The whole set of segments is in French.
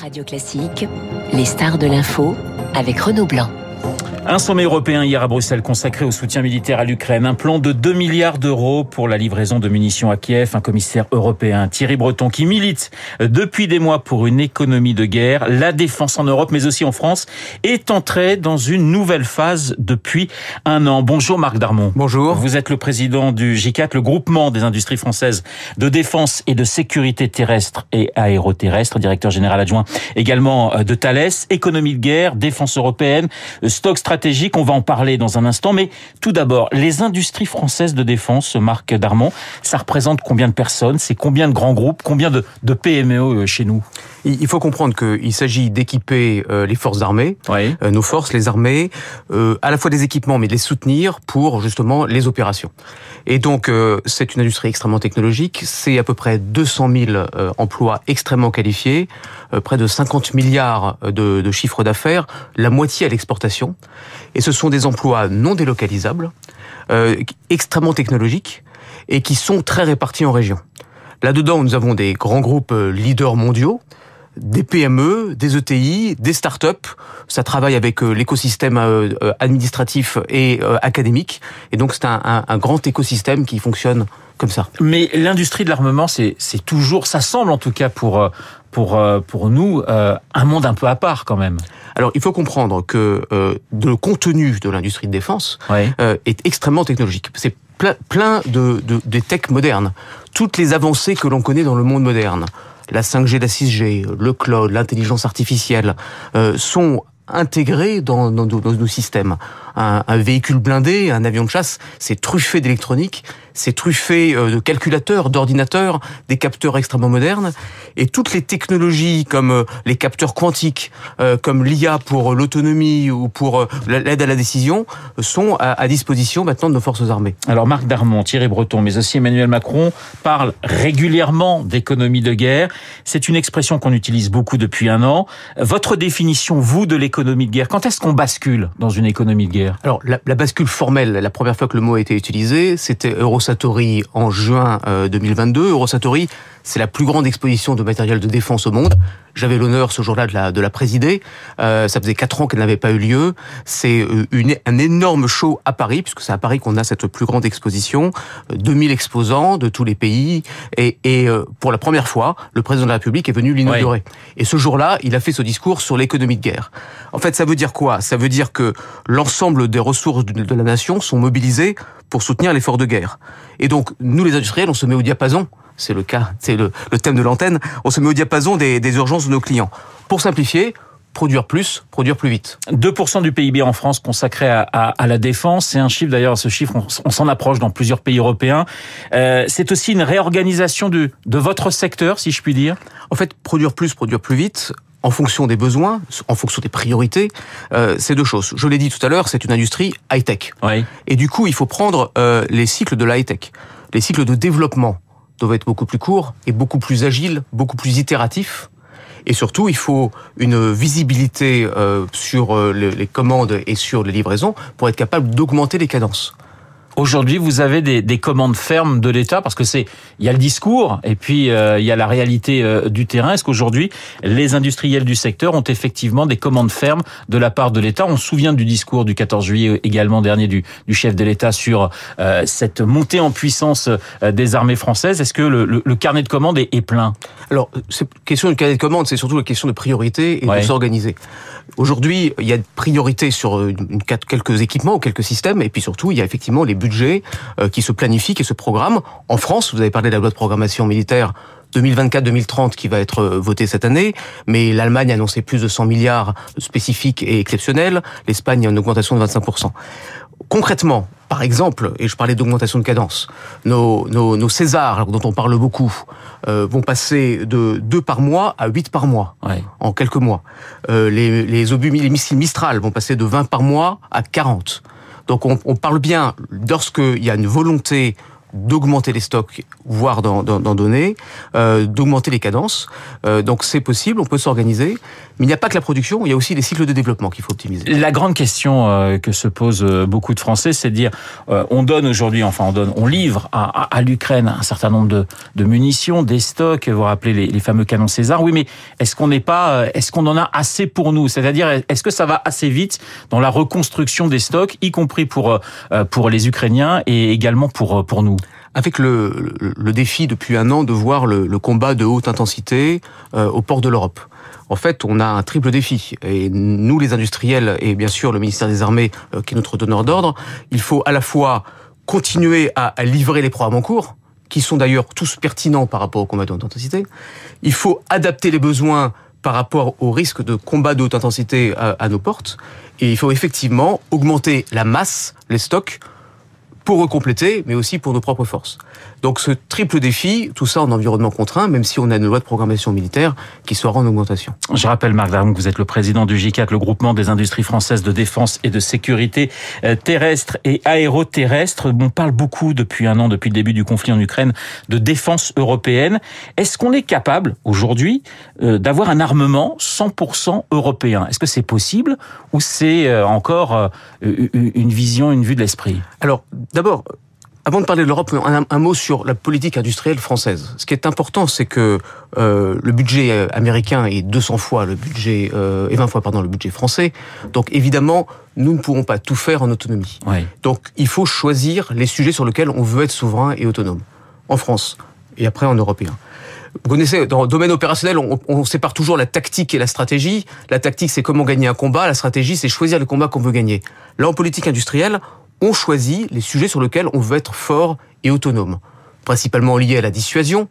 Radio Classique, les stars de l'info avec Renaud Blanc. Un sommet européen hier à Bruxelles consacré au soutien militaire à l'Ukraine. Un plan de 2 milliards d'euros pour la livraison de munitions à Kiev. Un commissaire européen, Thierry Breton, qui milite depuis des mois pour une économie de guerre. La défense en Europe, mais aussi en France, est entrée dans une nouvelle phase depuis un an. Bonjour Marc Darmon. Bonjour. Vous êtes le président du G4, le groupement des industries françaises de défense et de sécurité terrestre et aéroterrestre, directeur général adjoint également de Thales. Économie de guerre, défense européenne, stock stratégique. On va en parler dans un instant. Mais tout d'abord, les industries françaises de défense, Marc Darmon, ça représente combien de personnes? C'est combien de grands groupes? Combien de, PME euh, chez nous? Il faut comprendre qu'il s'agit d'équiper euh, les forces armées, oui. Euh, nos forces, les armées, à la fois des équipements, mais de les soutenir pour justement les opérations. Et donc, c'est une industrie extrêmement technologique. C'est à peu près 200 000 emplois extrêmement qualifiés, près de 50 milliards de, de chiffres d'affaires, la moitié à l'exportation. Et ce sont des emplois non délocalisables, euh, extrêmement technologiques et qui sont très répartis en régions. Là-dedans, nous avons des grands groupes leaders mondiaux, des PME, des ETI, des start-up. Ça travaille avec l'écosystème administratif et académique. Et donc, c'est un, un, un, grand écosystème qui fonctionne comme ça. Mais l'industrie de l'armement, c'est toujours, ça semble en tout cas pour pour pour nous un monde un peu à part quand même. Alors, il faut comprendre que euh, le contenu de l'industrie de défense oui. euh, est extrêmement technologique. C'est plein, plein de, de, de tech modernes. Toutes les avancées que l'on connaît dans le monde moderne, la 5G, la 6G, le cloud, l'intelligence artificielle, euh, sont intégrés dans, dans, dans, nos systèmes. Un, un, véhicule blindé, un avion de chasse, c'est truffé d'électronique, c'est truffé de calculateurs, d'ordinateurs, des capteurs extrêmement modernes, et toutes les technologies comme les capteurs quantiques, comme l'IA pour l'autonomie ou pour l'aide à la décision, sont à, à, disposition maintenant de nos forces armées. Alors Marc Darmon, Thierry Breton, mais aussi Emmanuel Macron parlent régulièrement d'économie de guerre. C'est une expression qu'on utilise beaucoup depuis un an. Votre définition, vous, de l'économie de guerre, quand est-ce qu'on bascule dans une économie de guerre? Alors, la, la, bascule formelle, la première fois que le mot a été utilisé, c'était Eurosatori en juin euh, 2022. Eurosatori, c'est la plus grande exposition de matériel de défense au monde. J'avais l'honneur ce jour-là de la, de la présider. Euh, ça faisait quatre ans qu'elle n'avait pas eu lieu. C'est une, un énorme show à Paris, puisque c'est à Paris qu'on a cette plus grande exposition. 2000 exposants de tous les pays. Et, et euh, pour la première fois, le président de la République est venu l'inaugurer. Oui. Et ce jour-là, il a fait ce discours sur l'économie de guerre. En fait, ça veut dire quoi? Ça veut dire que l'ensemble des ressources de la nation sont mobilisées pour soutenir l'effort de guerre. Et donc, nous les industriels, on se met au diapason c'est le cas, c'est le, le, thème de l'antenne, on se met au diapason des, des, urgences de nos clients. Pour simplifier, produire plus, produire plus vite. 2% du PIB en France consacré à, à, à la défense, c'est un chiffre d'ailleurs, ce chiffre, on, on s'en approche dans plusieurs pays européens. Euh, c'est aussi une réorganisation de, de votre secteur, si je puis dire En fait, produire plus, produire plus vite, en fonction des besoins, en fonction des priorités, euh, c'est deux choses. Je l'ai dit tout à l'heure, c'est une industrie high-tech. Oui. Et du coup, il faut prendre euh, les cycles de la high-tech, les cycles de développement doivent être beaucoup plus courts et beaucoup plus agiles, beaucoup plus itératifs. Et surtout, il faut une visibilité euh, sur les commandes et sur les livraisons pour être capable d'augmenter les cadences. Aujourd'hui, vous avez des, des, commandes fermes de l'État parce que c'est il y a le discours et puis euh, il y a la réalité euh, du terrain. Est-ce qu'aujourd'hui les industriels du secteur ont effectivement des commandes fermes de la part de l'État? On se souvient du discours du 14 juillet également dernier du, du chef de l'État sur euh, cette montée en puissance des armées françaises. Est-ce que le, le, le, carnet de commandes est, est plein? Alors, cette question du carnet de commandes, c'est surtout la question de priorité et ouais. de s'organiser. Aujourd'hui, il y a une priorité sur une, quelques équipements ou quelques systèmes, et puis surtout, il y a effectivement les budget euh, qui se planifie, qui se programme. En France, vous avez parlé de la loi de programmation militaire 2024-2030 qui va être euh, votée cette année, mais l'Allemagne a annoncé plus de 100 milliards spécifiques et exceptionnels, l'Espagne a une augmentation de 25%. Concrètement, par exemple, et je parlais d'augmentation de cadence, nos, nos, nos, Césars, dont on parle beaucoup, euh, vont passer de 2 par mois à 8 par mois, ouais. en quelques mois. Euh, les, les obus, les missiles Mistral vont passer de 20 par mois à 40. Donc on, parle bien, lorsqu'il y a une volonté d'augmenter les stocks, voire d'en donner, euh, d'augmenter les cadences. Euh, donc c'est possible, on peut s'organiser. Mais il n'y a pas que la production, il y a aussi les cycles de développement qu'il faut optimiser. La grande question euh, que se posent beaucoup de Français, c'est de dire, on donne aujourd'hui, enfin on donne, on livre à, l'Ukraine un certain nombre de, de, munitions, des stocks. Vous rappelez les, les fameux canons César. Oui, mais est-ce qu'on n'est pas, est-ce qu'on en a assez pour nous? C'est-à-dire, est-ce que ça va assez vite dans la reconstruction des stocks, y compris pour pour les Ukrainiens et également pour pour nous? Avec le, défi depuis un an de voir le, combat de haute intensité euh, au port de l'Europe. En fait, on a un triple défi. Et nous, les industriels, et bien sûr le ministère des Armées, euh, qui est notre donneur d'ordre, il faut à la fois continuer à, livrer les programmes en cours, qui sont d'ailleurs tous pertinents par rapport au combat de haute intensité. Il faut adapter les besoins par rapport au risque de combat de haute intensité à, à nos portes. Et il faut effectivement augmenter la masse, les stocks, pour recompléter, mais aussi pour nos propres forces. Donc ce triple défi, tout ça en environnement contraint, même si on a une loi de programmation militaire qui sera en augmentation. Je rappelle, Marc Darmon, que vous êtes le président du GICAT, le groupement des industries françaises de défense et de sécurité euh, terrestre et aéroterrestre. On parle beaucoup depuis un an, depuis le début du conflit en Ukraine, de défense européenne. Est-ce qu'on est capable aujourd'hui euh, d'avoir un armement 100% européen? Est-ce que c'est possible ou c'est euh, encore une vision, une vue de l'esprit? Alors, d'abord, avant de parler de l'Europe, un, un, mot sur la politique industrielle française. Ce qui est important, c'est que euh, le budget américain est 200 fois le budget euh, et 20 fois pardon le budget français. Donc évidemment, nous ne pourrons pas tout faire en autonomie. Oui. Donc il faut choisir les sujets sur lesquels on veut être souverain et autonome en France et après en européen. Vous connaissez, dans le domaine opérationnel, on, on, sépare toujours la tactique et la stratégie. La tactique, c'est comment gagner un combat. La stratégie, c'est choisir le combat qu'on veut gagner. Là, en politique industrielle, on choisit les sujets sur lesquels on veut être fort et autonome, principalement liés à la dissuasion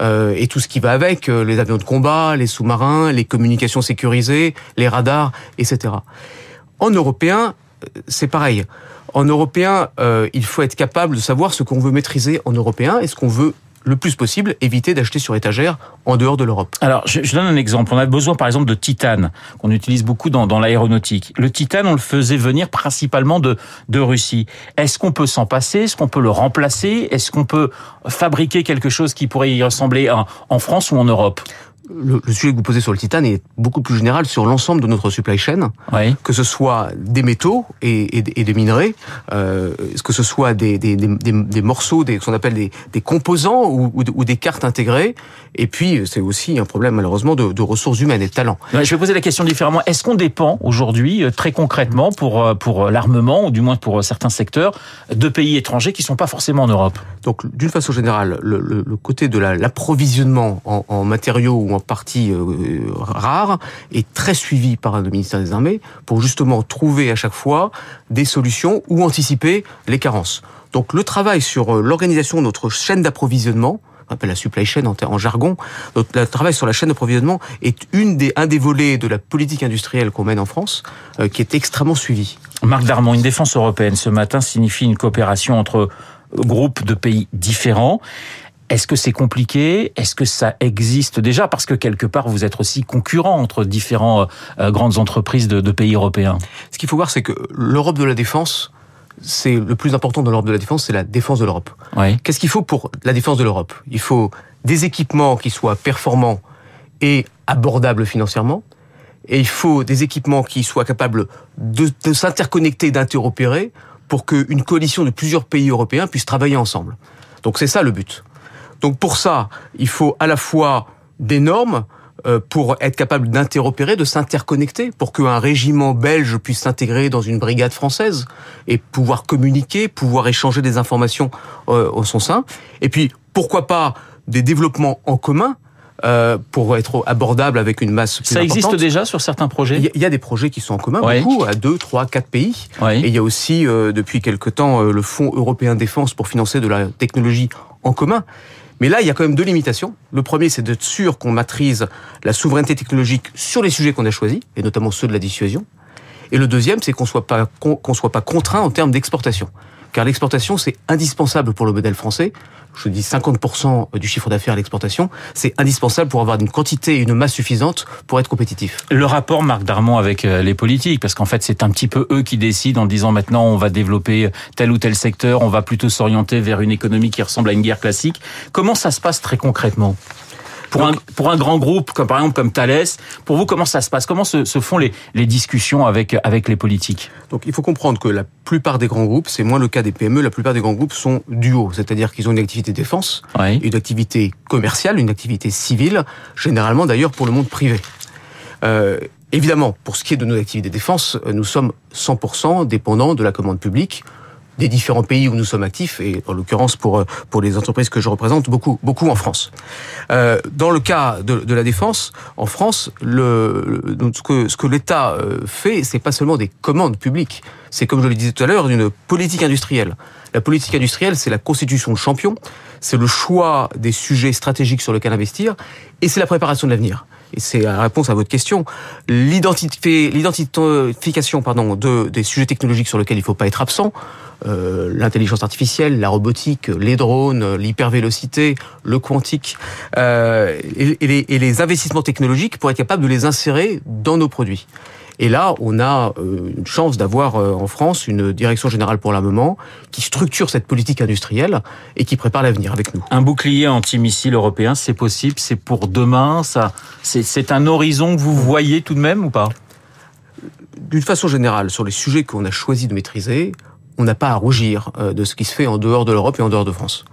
euh, et tout ce qui va avec, euh, les avions de combat, les sous-marins, les communications sécurisées, les radars, etc. En européen, c'est pareil. En européen, euh, il faut être capable de savoir ce qu'on veut maîtriser en européen et ce qu'on veut le plus possible éviter d'acheter sur étagère en dehors de l'Europe. Alors, je, je, donne un exemple. On a besoin, par exemple, de titane, qu'on utilise beaucoup dans, dans l'aéronautique. Le titane, on le faisait venir principalement de, de Russie. Est-ce qu'on peut s'en passer? Est-ce qu'on peut le remplacer? Est-ce qu'on peut fabriquer quelque chose qui pourrait y ressembler en, en France ou en Europe? Le, le, sujet que vous posez sur le titane est beaucoup plus général sur l'ensemble de notre supply chain, oui. que ce soit des métaux et, et, et des minerais, euh, que ce soit des, des, des, des morceaux, des, ce qu'on appelle des, composants ou, ou, ou, des cartes intégrées, et puis c'est aussi un problème malheureusement de, de, ressources humaines et de talents. Je vais poser la question différemment. Est-ce qu'on dépend aujourd'hui euh, très concrètement pour, euh, pour l'armement, ou du moins pour certains secteurs, de pays étrangers qui ne sont pas forcément en Europe? Donc d'une façon générale, le, le, le côté de l'approvisionnement en, en matériaux ou en partie euh, rare est très suivi par le ministère des Armées pour justement trouver à chaque fois des solutions ou anticiper les carences. Donc le travail sur l'organisation de notre chaîne d'approvisionnement, on appelle la supply chain en, en jargon. Donc, le travail sur la chaîne d'approvisionnement est une des, un des volets de la politique industrielle qu'on mène en France, euh, qui est extrêmement suivi. Marc Darmon, une défense européenne ce matin signifie une coopération entre groupes de pays différents. Est-ce que c'est compliqué? Est-ce que ça existe déjà? Parce que quelque part, vous êtes aussi concurrent entre différentes euh, grandes entreprises de, de, pays européens. Ce qu'il faut voir, c'est que l'Europe de la défense, c'est le plus important dans l'Europe de la défense, c'est la défense de l'Europe. Oui. Qu'est-ce qu'il faut pour la défense de l'Europe? Il faut des équipements qui soient performants et abordables financièrement. Et il faut des équipements qui soient capables de, de s'interconnecter, d'interopérer pour qu'une coalition de plusieurs pays européens puisse travailler ensemble. Donc c'est ça le but. Donc pour ça, il faut à la fois des normes euh, pour être capable d'interopérer, de s'interconnecter, pour qu'un régiment belge puisse s'intégrer dans une brigade française et pouvoir communiquer, pouvoir échanger des informations euh, au son sein. Et puis, pourquoi pas des développements en commun euh, pour être abordable avec une masse plus Ça importante. existe déjà sur certains projets Il y, y, a des projets qui sont en commun, beaucoup, à deux, trois, quatre pays. Oui. Et il y a aussi, euh, depuis quelque temps, euh, le Fonds européen défense pour financer de la technologie en commun. Mais là, il y a quand même deux limitations. Le premier, c'est d'être sûr qu'on maîtrise la souveraineté technologique sur les sujets qu'on a choisis, et notamment ceux de la dissuasion. Et le deuxième, c'est qu'on soit pas qu'on soit pas contraint en termes d'exportation. Car l'exportation, c'est indispensable pour le modèle français. Je dis 50% du chiffre d'affaires à l'exportation, c'est indispensable pour avoir une quantité et une masse suffisante pour être compétitif. Le rapport, Marc Darmon, avec euh, les politiques, parce qu'en fait, c'est un petit peu eux qui décident en disant maintenant on va développer tel ou tel secteur, on va plutôt s'orienter vers une économie qui ressemble à une guerre classique. Comment ça se passe très concrètement? Pour, un, pour un grand groupe, comme par exemple comme Thales, pour vous, comment ça se passe? Comment se, se font les, les discussions avec, avec les politiques? Donc il faut comprendre que la plupart des grands groupes, c'est moins le cas des PME, la plupart des grands groupes sont duo, c'est-à-dire qu'ils ont une activité défense, Oui. une activité commerciale, une activité civile, généralement d'ailleurs pour le monde privé. Euh, évidemment, pour ce qui est de nos activités défense, euh, nous sommes 100% dépendants de la commande publique des différents pays où nous sommes actifs, et en l'occurrence pour, euh, pour les entreprises que je représente, beaucoup, beaucoup en France. Euh, dans le cas de, de la défense, en France, le, le- ce que, ce que l'État euh, fait, c'est pas seulement des commandes publiques, c'est comme je le disais tout à l'heure, une politique industrielle. La politique industrielle, c'est la constitution de champions, c'est le choix des sujets stratégiques sur lesquels investir, et c'est la préparation de l'avenir. Et c'est la réponse à votre question. L'identifi- L'identification pardon, de, des sujets technologiques sur lesquels il ne faut pas être absent, euh, l'intelligence artificielle, la robotique, les drones, l'hypervélocité, le quantique, euh, et, et les, et les investissements technologiques pour être capable de les insérer dans nos produits. Et là, on a euh, une chance d'avoir en France une direction générale pour l'armement qui structure cette politique industrielle et qui prépare l'avenir avec nous. Un bouclier antimissile européen, c'est possible, c'est pour demain, ça, c'est un horizon que vous voyez tout de même ou pas? D'une façon générale, sur les sujets qu'on a choisi de maîtriser, on n'a pas à rougir euh, de ce qui se fait en dehors de l'Europe et en dehors de France.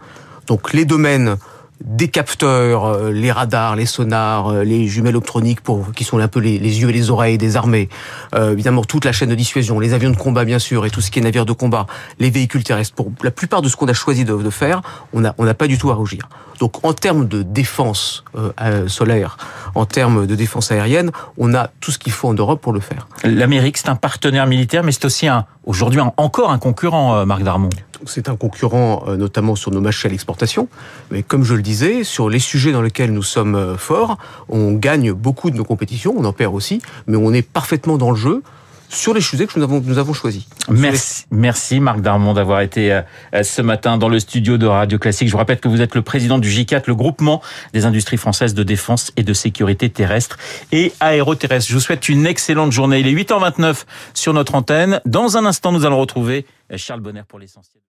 Donc les domaines des capteurs, euh, les radars, les sonars, euh, les jumelles optroniques pour qui sont un peu les, les yeux et les oreilles des armées, euh, évidemment toute la chaîne de dissuasion, les avions de combat bien sûr et tout ce qui est navires de combat, les véhicules terrestres. Pour la plupart de ce qu'on a choisi de, de faire, on n'a on pas du tout à rougir. Donc en termes de défense euh, euh, solaire, en termes de défense aérienne, on a tout ce qu'il faut en Europe pour le faire. L'Amérique, c'est un partenaire militaire, mais c'est aussi un, aujourd'hui encore un concurrent, Marc Darmon. C'est un concurrent euh, notamment sur nos marchés à l'exportation, mais comme je le disais, sur les sujets dans lesquels nous sommes euh, forts, on gagne beaucoup de nos compétitions, on en perd aussi, mais on est parfaitement dans le jeu sur les sujets que nous avons, nous avons choisis. Merci, merci Marc Darmon d'avoir été euh, ce matin dans le studio de Radio Classique. Je vous rappelle que vous êtes le président du J4, le groupement des industries françaises de défense et de sécurité terrestre et aéroterrestre. Je vous souhaite une excellente journée. Il est 8h29 sur notre antenne. Dans un instant, nous allons retrouver Charles Bonner pour l'essentiel.